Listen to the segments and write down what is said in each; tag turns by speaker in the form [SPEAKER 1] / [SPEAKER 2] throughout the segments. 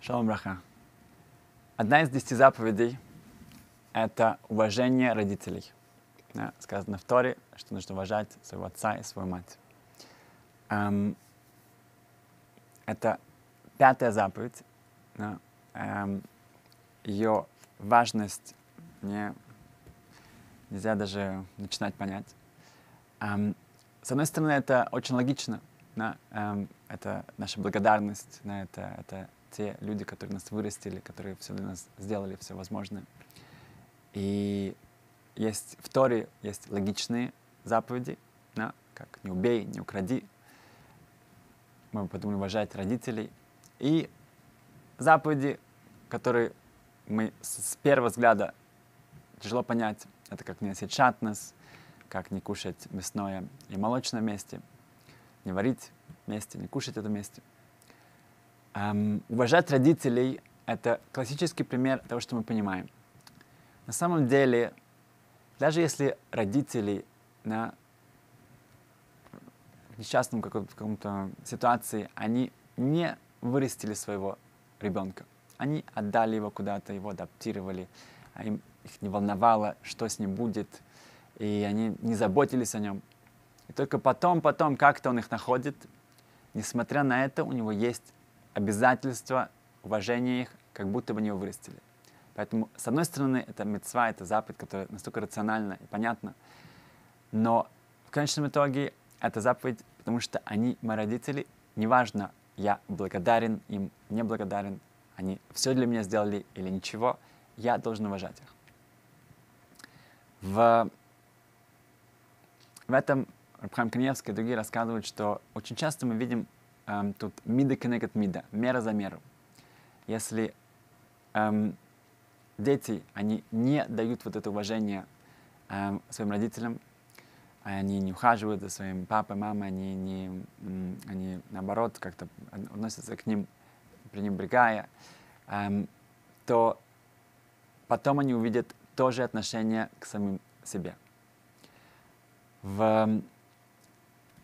[SPEAKER 1] Шалом браха. Одна из десяти заповедей — это уважение родителей. Да, сказано в Торе, что нужно уважать своего отца и свою мать. Эм, это пятая заповедь. Да, эм, ее важность мне нельзя даже начинать понять. Эм, с одной стороны, это очень логично. Да, эм, это наша благодарность, да, это, это те люди, которые нас вырастили, которые все для нас сделали, все возможное. И есть в Торе есть логичные заповеди, да, как не убей, не укради. Мы подумали уважать родителей. И заповеди, которые мы с первого взгляда тяжело понять, это как не носить шатнес, как не кушать мясное и молочное вместе, не варить вместе, не кушать это вместе. Эм, уважать родителей — это классический пример того, что мы понимаем. На самом деле, даже если родители на несчастном каком-то ситуации, они не вырастили своего ребенка. Они отдали его куда-то, его адаптировали, а им их не волновало, что с ним будет, и они не заботились о нем. И только потом, потом как-то он их находит. Несмотря на это, у него есть обязательство уважения их, как будто бы они его вырастили. Поэтому, с одной стороны, это мецва, это заповедь, которая настолько рациональна и понятна, но в конечном итоге это заповедь, потому что они мои родители, неважно, я благодарен им, не благодарен, они все для меня сделали или ничего, я должен уважать их. В, в этом Рабхам Каневский и другие рассказывают, что очень часто мы видим эм, тут мида коннект мида, мера за меру. Если эм, дети, они не дают вот это уважение эм, своим родителям, они не ухаживают за своим папой, мамой, они, не, они наоборот как-то относятся к ним пренебрегая, эм, то потом они увидят тоже отношение к самим себе. В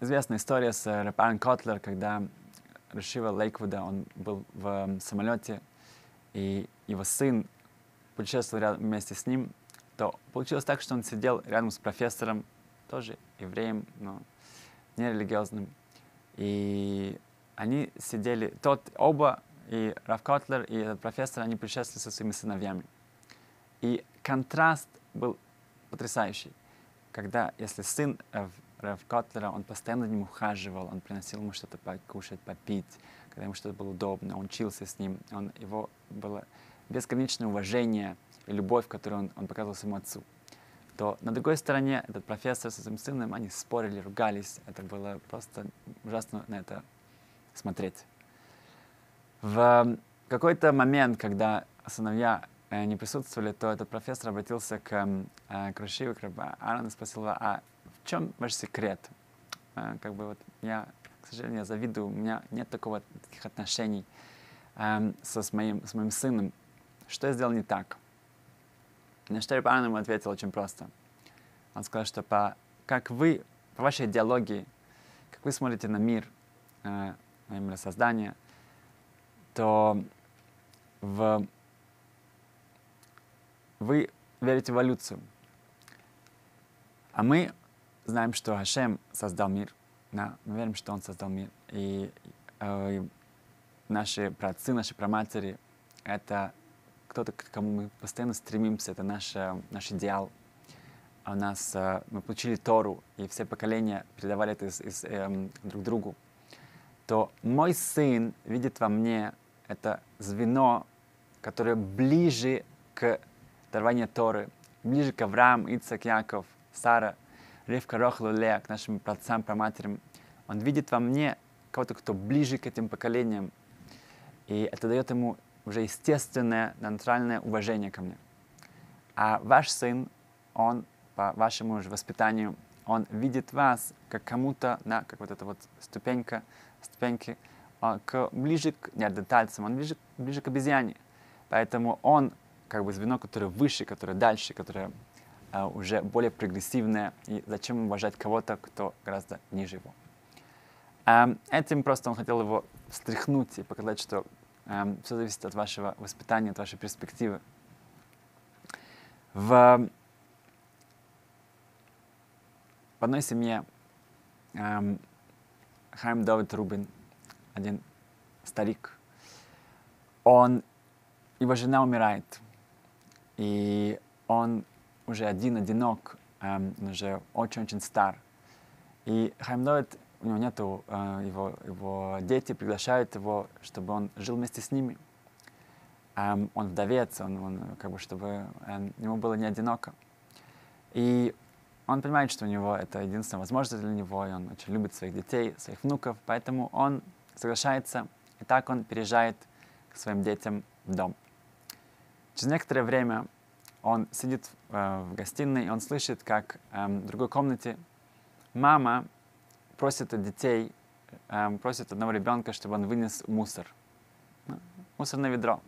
[SPEAKER 1] известная история с Рэпарен Котлер, когда Рашива Лейквуда, он был в самолете, и его сын путешествовал рядом, вместе с ним, то получилось так, что он сидел рядом с профессором, тоже евреем, но нерелигиозным. И они сидели, тот, оба, и Раф Котлер, и этот профессор, они путешествовали со своими сыновьями. И контраст был потрясающий. Когда, если сын Рэв Котлера, он постоянно за ним ухаживал, он приносил ему что-то покушать, попить, когда ему что-то было удобно, он учился с ним, он, его было бесконечное уважение и любовь, которую он, он показывал своему отцу. То на другой стороне этот профессор со своим сыном, они спорили, ругались, это было просто ужасно на это смотреть. В какой-то момент, когда сыновья э, не присутствовали, то этот профессор обратился к, э, к к Аарону и спросил, а чем ваш секрет? А, как бы вот я, к сожалению, завидую, у меня нет такого, таких отношений эм, со, с, моим, с моим сыном. Что я сделал не так? На что Рабан ему ответил очень просто. Он сказал, что по, как вы, по вашей идеологии, как вы смотрите на мир, э, на миросоздание, то в, вы верите в эволюцию. А мы знаем, что Хашем создал мир. Да, мы верим, что Он создал мир. И э, наши праотцы, наши праматери — это кто-то, к кому мы постоянно стремимся, это наш, наш идеал. А у нас, э, мы получили Тору, и все поколения передавали это из, из, э, друг другу. То мой сын видит во мне это звено, которое ближе к дарованию Торы, ближе к Авраам, Ицак, Яков, Сара — Ревка Рохлу Лея, к нашим праотцам, праматерям, он видит во мне кого-то, кто ближе к этим поколениям. И это дает ему уже естественное, натуральное уважение ко мне. А ваш сын, он по вашему же воспитанию, он видит вас как кому-то, да, как вот эта вот ступенька, ступеньки, а, к, ближе к неандертальцам, он ближе, ближе к обезьяне. Поэтому он как бы звено, которое выше, которое дальше, которое уже более прогрессивное, и зачем уважать кого-то, кто гораздо ниже его. А, этим просто он хотел его встряхнуть и показать, что Эм, все зависит от вашего воспитания, от вашей перспективы. В, в одной семье эм, Хайм Давид Рубин, один старик, он, его жена умирает, и он уже один, одинок, эм, он уже очень-очень стар. И Хайм Давид, у него нету, э, его, его дети приглашают его, чтобы он жил вместе с ними. Эм, он вдовец, он, он как бы, чтобы эм, ему было не одиноко. И он понимает, что у него это единственная возможность для него, и он очень любит своих детей, своих внуков, поэтому он соглашается, и так он переезжает к своим детям в дом. Через некоторое время он сидит э, в гостиной, и он слышит, как э, в другой комнате мама просит детей, э, просит одного ребенка, чтобы он вынес мусор. Ну, мусорное ведро.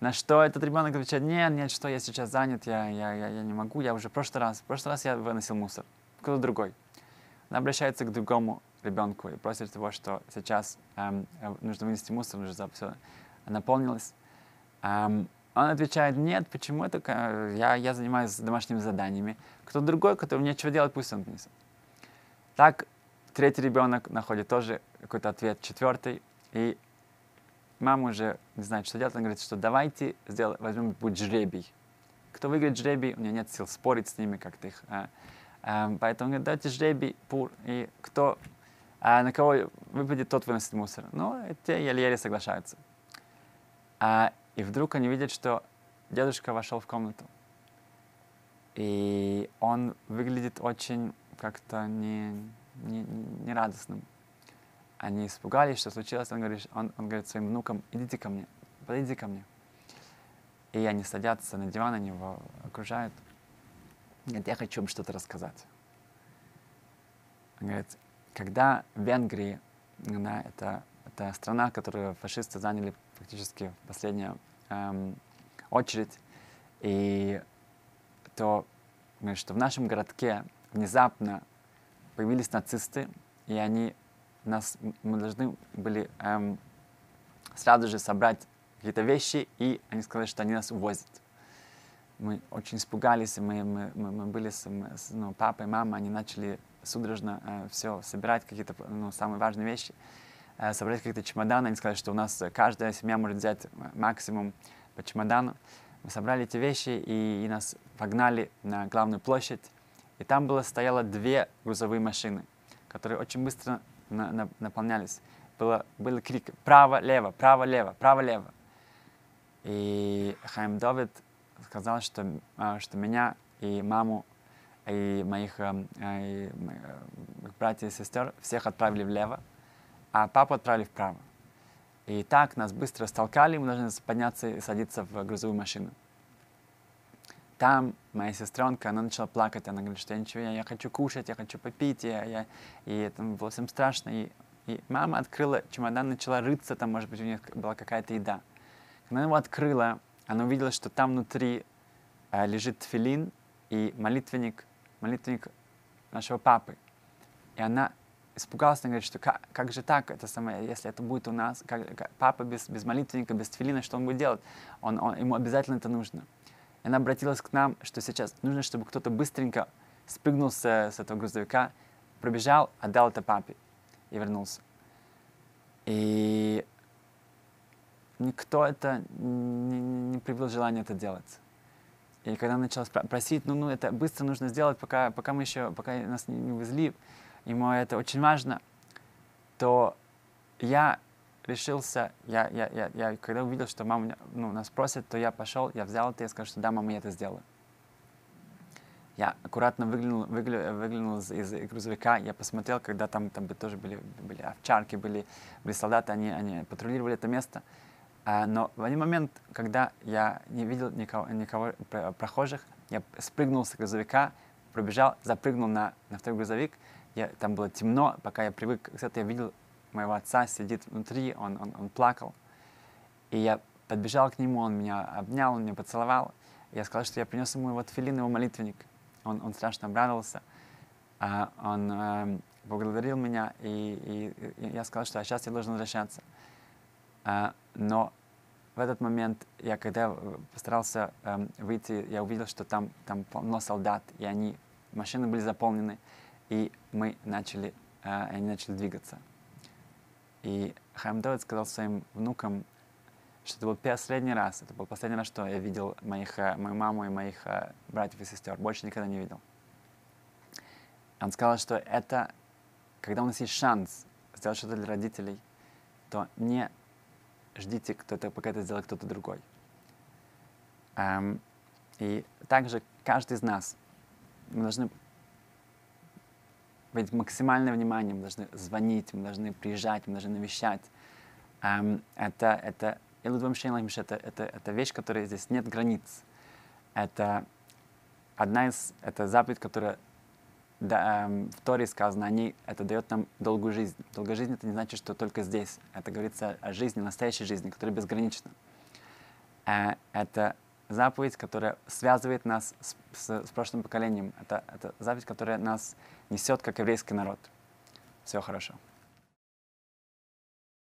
[SPEAKER 1] На что этот ребенок отвечает, нет, нет, что я сейчас занят, я, я, я, я не могу, я уже в прошлый раз, в прошлый раз я выносил мусор. Кто-то другой. Она обращается к другому ребенку и просит его, что сейчас эм, нужно вынести мусор, уже все наполнилось. Эм, он отвечает, нет, почему это, я, я занимаюсь домашними заданиями. Кто-то другой, который нечего делать, пусть он внесет. Так, третий ребенок находит тоже какой-то ответ, четвертый, и мама уже не знает, что делать. Она говорит, что давайте сделаем, возьмем будет жребий. Кто выиграет жребий, у меня нет сил спорить с ними как-то их. А, а, поэтому говорит, давайте жребий, пур, и кто, а, на кого выпадет, тот выносит мусор. Ну, те еле-еле соглашаются. А, и вдруг они видят, что дедушка вошел в комнату. И он выглядит очень как-то не, не, не радостным. Они испугались, что случилось. Он говорит, он, он говорит своим внукам, идите ко мне, подойдите ко мне. И они садятся на диван, они его окружают. Говорит, я хочу им что-то рассказать. Он говорит, когда в Венгрии, да, это, это страна, которую фашисты заняли фактически в последнюю эм, очередь, и то, что в нашем городке внезапно появились нацисты, и они нас, мы должны были эм, сразу же собрать какие-то вещи, и они сказали, что они нас увозят. Мы очень испугались, мы, мы, мы, мы были с, с ну, папой, мамой, они начали судорожно э, все собирать, какие-то ну, самые важные вещи, собрать какие-то чемоданы. Они сказали, что у нас каждая семья может взять максимум по чемодану. Мы собрали эти вещи, и, и нас погнали на главную площадь. И там было, стояло две грузовые машины, которые очень быстро на, на, наполнялись. Было, был крик «право-лево, право-лево, право-лево». И Хайм Давид сказал, что, а, что меня и маму, и моих, э, и моих братьев и сестер всех отправили влево, а папу отправили вправо. И так нас быстро столкали, мы должны подняться и садиться в грузовую машину. Там моя сестренка, она начала плакать, она говорит, что я ничего, я, я хочу кушать, я хочу попить, я, я, и это было всем страшно. И, и мама открыла чемодан, начала рыться, там, может быть, у нее была какая-то еда. Когда она его открыла, она увидела, что там внутри э, лежит тфилин и молитвенник, молитвенник нашего папы. И она испугалась, она говорит, что как, как же так, это самое, если это будет у нас, как, как, папа без, без молитвенника, без тфилина, что он будет делать? Он, он, ему обязательно это нужно. И она обратилась к нам, что сейчас нужно, чтобы кто-то быстренько спрыгнул с, с этого грузовика, пробежал, отдал это папе и вернулся. И никто это не, не привел желания это делать. И когда начала просить, ну, ну, это быстро нужно сделать, пока, пока мы еще, пока нас не, не увезли, ему это очень важно, то я решился, я, я, я, я когда увидел, что мама ну, нас просит, то я пошел, я взял это и сказал, что да, мама, я это сделаю. Я аккуратно выглянул, выглянул, выглянул из, из грузовика, я посмотрел, когда там, там тоже были, были овчарки, были, были солдаты, они, они патрулировали это место. А, но в один момент, когда я не видел никого, никого прохожих, я спрыгнул с грузовика, пробежал, запрыгнул на, на второй грузовик. Я, там было темно, пока я привык к этому, я видел моего отца сидит внутри, он, он, он плакал. И я подбежал к нему, он меня обнял, он меня поцеловал. Я сказал, что я принес ему вот филин, его молитвенник. Он, он страшно обрадовался. А, он э, благодарил меня, и, и, и я сказал, что а сейчас я должен возвращаться. А, но в этот момент я, когда э, постарался эм, выйти, я увидел, что там, там полно солдат, и они, машины были заполнены, и мы начали, э, они начали двигаться. И Хайм Довид сказал своим внукам, что это был последний раз, это был последний раз, что я видел моих, э, мою маму и моих э, братьев и сестер, больше никогда не видел. Он сказал, что это, когда у нас есть шанс сделать что-то для родителей, то не ждите, кто-то, пока это сделает кто-то другой. Эм, и также каждый из нас, мы должны быть максимальное внимание, мы должны звонить, мы должны приезжать, мы должны навещать. Эм, это, это, это, это, это вещь, которая здесь нет границ. Это одна из, это заповедь, которая да, эм, в Торе сказано, они, это дает нам долгую жизнь. Долгая жизнь это не значит, что только здесь. Это говорится о жизни, настоящей жизни, которая безгранична. Э, это заповедь, которая связывает нас с, с, с прошлым поколением. Это, это заповедь, которая нас несет как еврейский народ. Все хорошо.